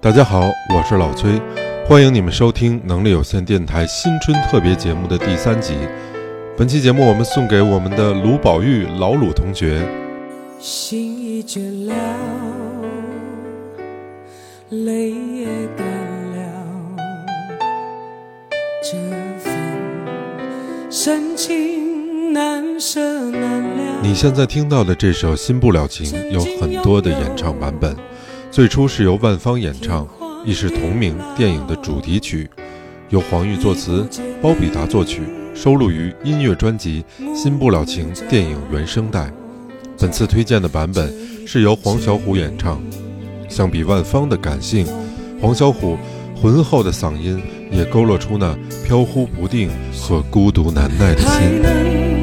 大家好，我是老崔，欢迎你们收听能力有限电台新春特别节目的第三集。本期节目我们送给我们的卢宝玉老鲁同学。心已倦了，泪也干了，这份深情难舍难了。你现在听到的这首《新不了情》有很多的演唱版本，最初是由万芳演唱，亦是同名电影的主题曲，由黄玉作词，包比达作曲，收录于音乐专辑《新不了情》电影原声带。本次推荐的版本是由黄小琥演唱。相比万芳的感性，黄小琥浑厚的嗓音也勾勒出那飘忽不定和孤独难耐的心。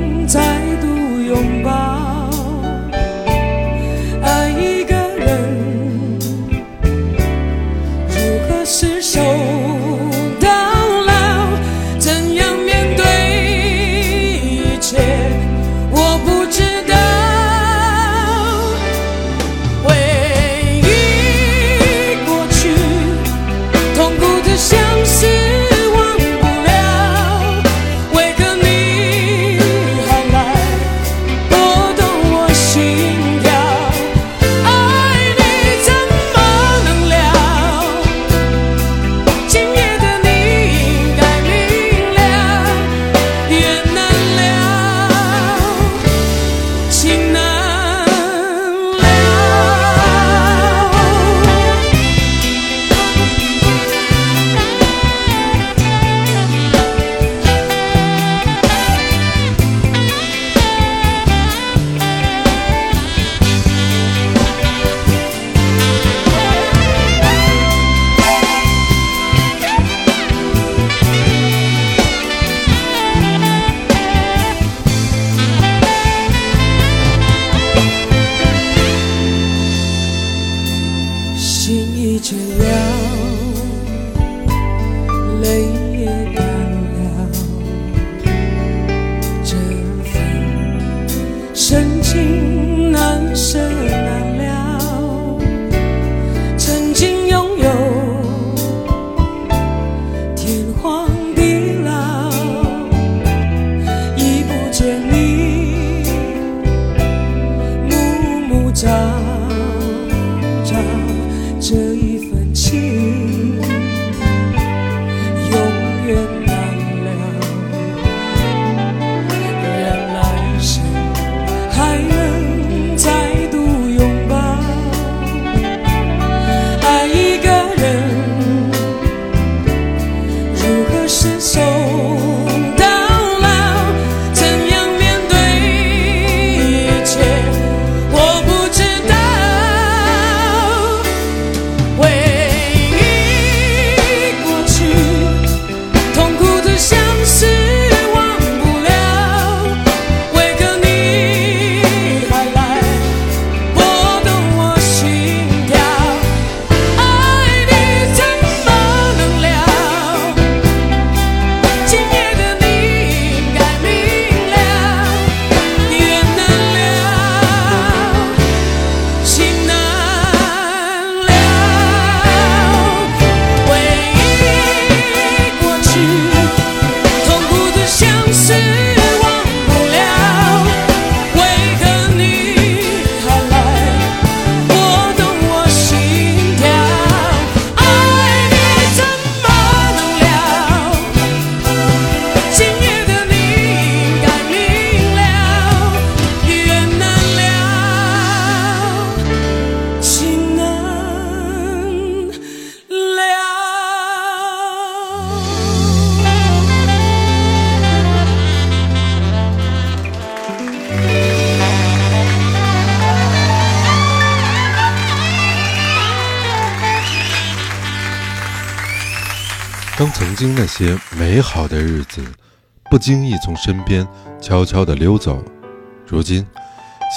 曾经那些美好的日子，不经意从身边悄悄地溜走，如今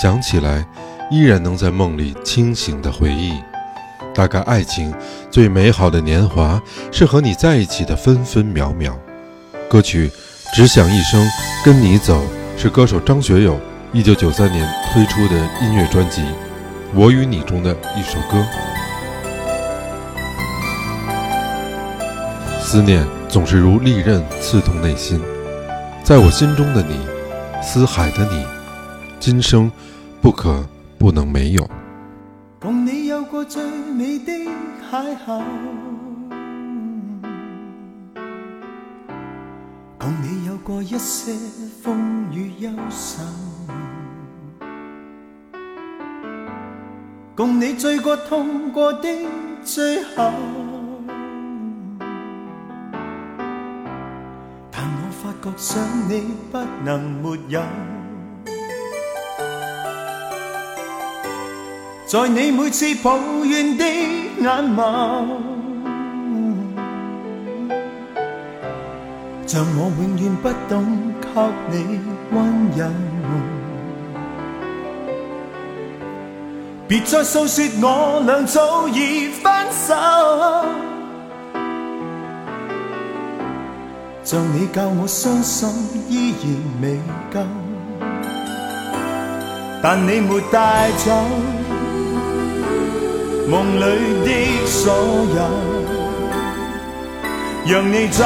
想起来，依然能在梦里清醒地回忆。大概爱情最美好的年华，是和你在一起的分分秒秒。歌曲《只想一生跟你走》是歌手张学友一九九三年推出的音乐专辑《我与你》中的一首歌。思念总是如利刃刺痛内心。在我心中的你，思海的你，今生不可不能没有。共你有过最美的邂逅，共你有过一些风雨忧愁，共你醉过痛过的最后。觉想你不能没有。在你每次抱怨的眼眸，像我永远不懂给你温柔。别再诉说我俩早已分手，像你教我伤心依然未够，但你没带走。梦里的所有，让你走，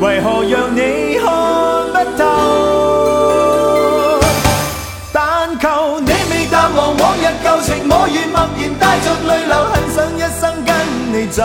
为何让你看不透？但求你未淡忘往日旧情，我愿默然带着泪流，很想一生跟你走。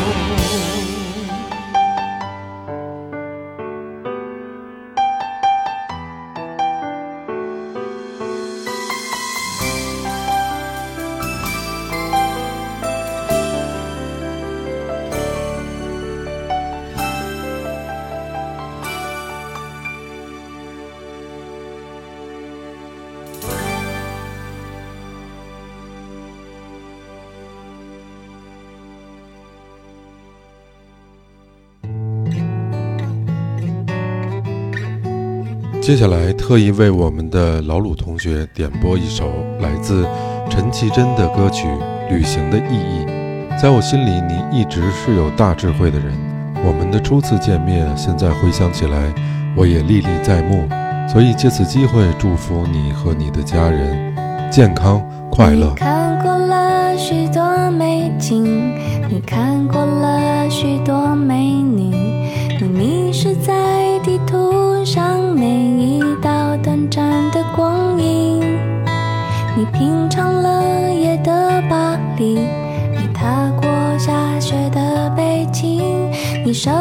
接下来特意为我们的老鲁同学点播一首来自陈绮贞的歌曲《旅行的意义》。在我心里，你一直是有大智慧的人。我们的初次见面，现在回想起来，我也历历在目。所以借此机会祝福你和你的家人健康快乐你。看过了许多美景，你看过了你品尝了夜的巴黎，你踏过下雪的北京，你手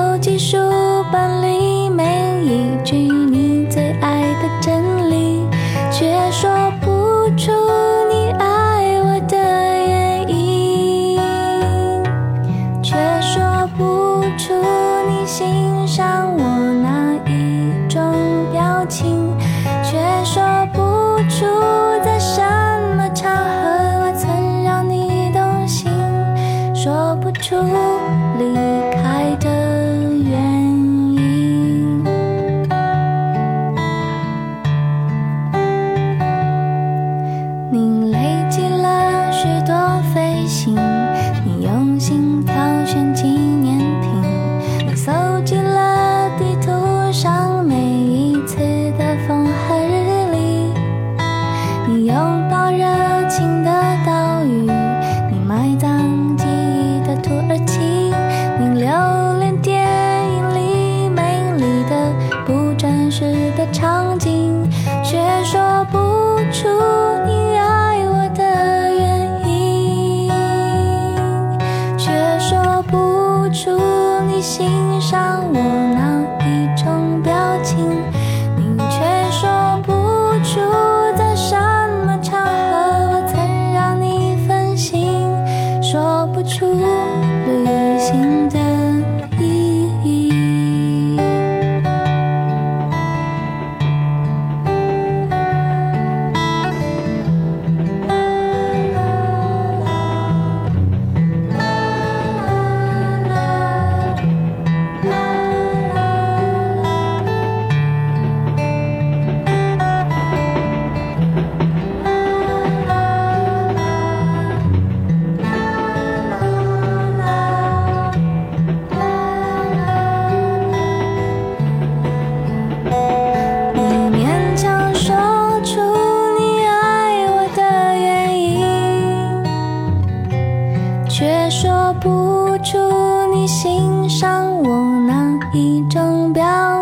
说不出。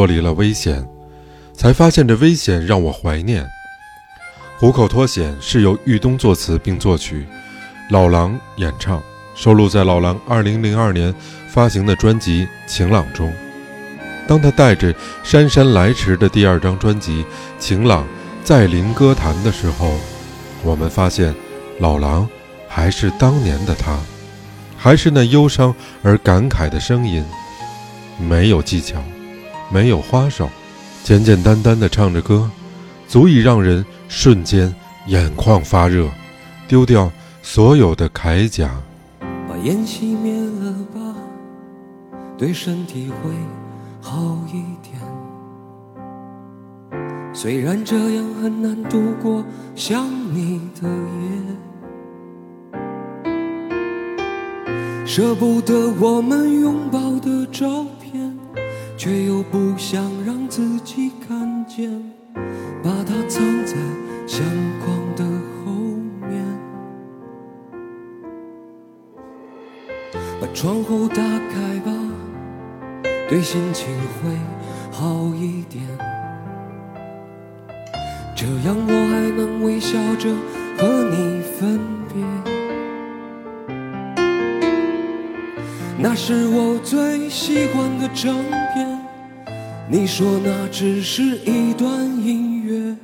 脱离了危险，才发现这危险让我怀念。虎口脱险是由豫东作词并作曲，老狼演唱，收录在老狼2002年发行的专辑《晴朗》中。当他带着姗姗来迟的第二张专辑《晴朗》再临歌坛的时候，我们发现老狼还是当年的他，还是那忧伤而感慨的声音。没有技巧，没有花哨，简简单单的唱着歌，足以让人瞬间眼眶发热，丢掉所有的铠甲。把烟熄灭了吧，对身体会好一点。虽然这样很难度过想你的夜，舍不得我们拥抱的照片，却又不想让自己看见，把它藏在相框的后面。把窗户打开吧，对心情会好一点。这样我还能微笑着和你分别。那是我最喜欢的唱片，你说那只是一段音乐，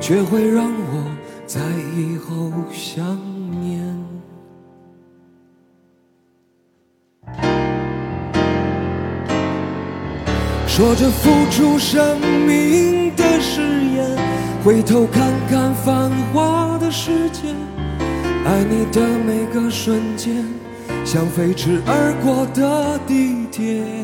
却会让我在以后想念。说着付出生命的誓言，回头看看繁华的世界，爱你的每个瞬间，像飞驰而过的地铁。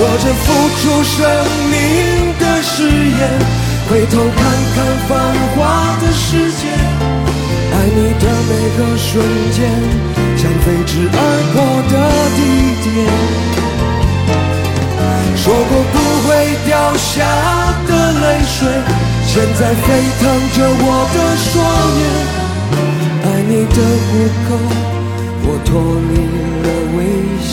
说着付出生命的誓言，回头看看繁华的世界，爱你的每个瞬间，像飞驰而过的地铁。说过不会掉下的泪水，现在沸腾着我的双眼。爱你的虎口，我脱离了危险。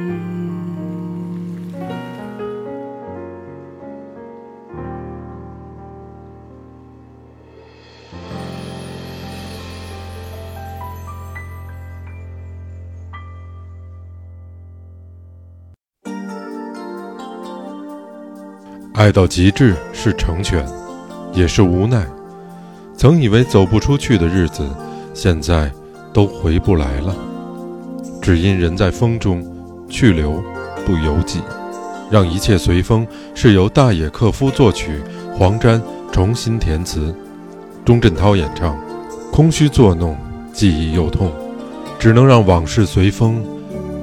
爱到极致是成全，也是无奈。曾以为走不出去的日子，现在都回不来了。只因人在风中，去留不由己。让一切随风，是由大野克夫作曲，黄沾重新填词，钟镇涛演唱。空虚作弄，记忆又痛，只能让往事随风，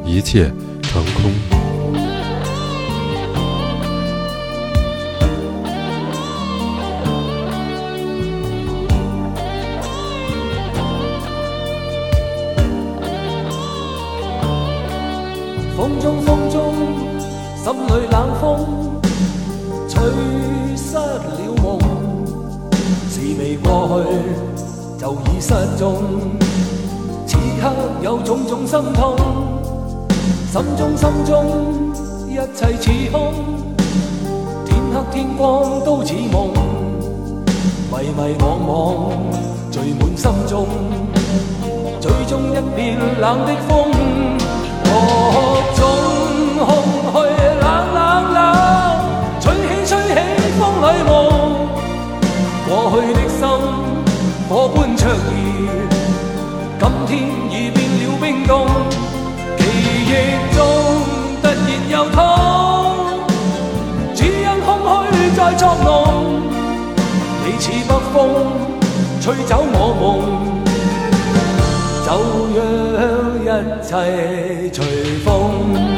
一切成空。一切似空，天黑天光都似梦，迷迷惘惘聚满心中，最終一片冷的风。各种空虚冷冷冷，吹起吹起风里梦，过去的心火般灼热，今天已变了冰冻，记忆中突然又你似北风吹走我梦就让一切随风。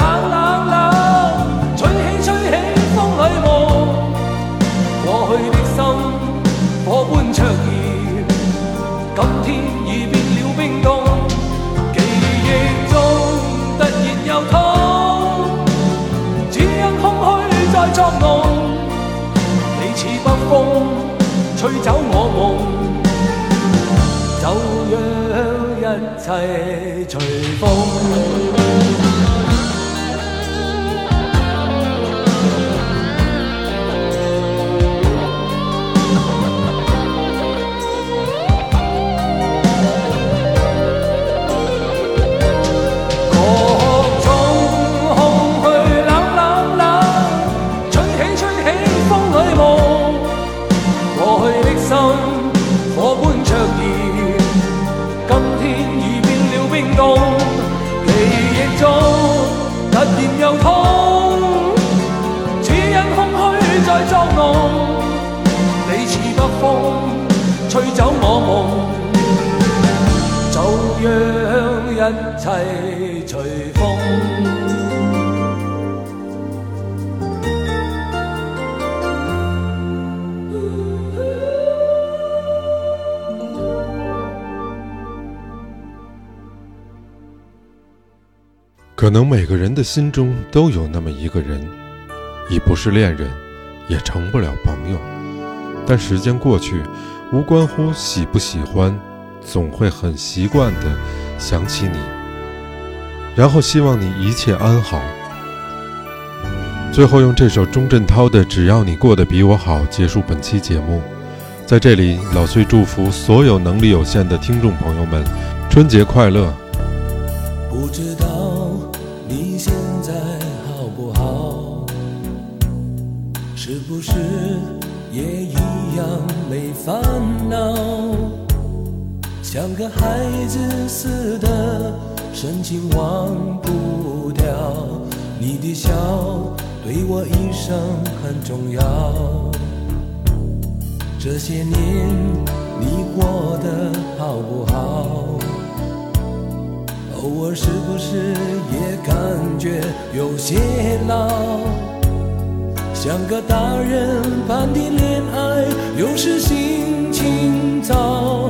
走我梦，就让一切随风。切隨風。可能每个人的心中都有那么一个人，已不是恋人，也成不了朋友。但时间过去，无关乎喜不喜欢，总会很习惯的想起你，然后希望你一切安好。最后用这首钟镇涛的《只要你过得比我好》结束本期节目。在这里，老崔祝福所有能力有限的听众朋友们，春节快乐！不知道你现在好不好？是不是也一样没烦恼？像个孩子似的，深情忘不掉。你的笑对我一生很重要。这些年你过得好不好？偶尔是不是也感觉有些老？像个大人般的恋爱，有时心情糟。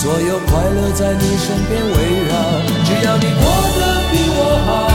所有快乐在你身边围绕。只要你过得比我好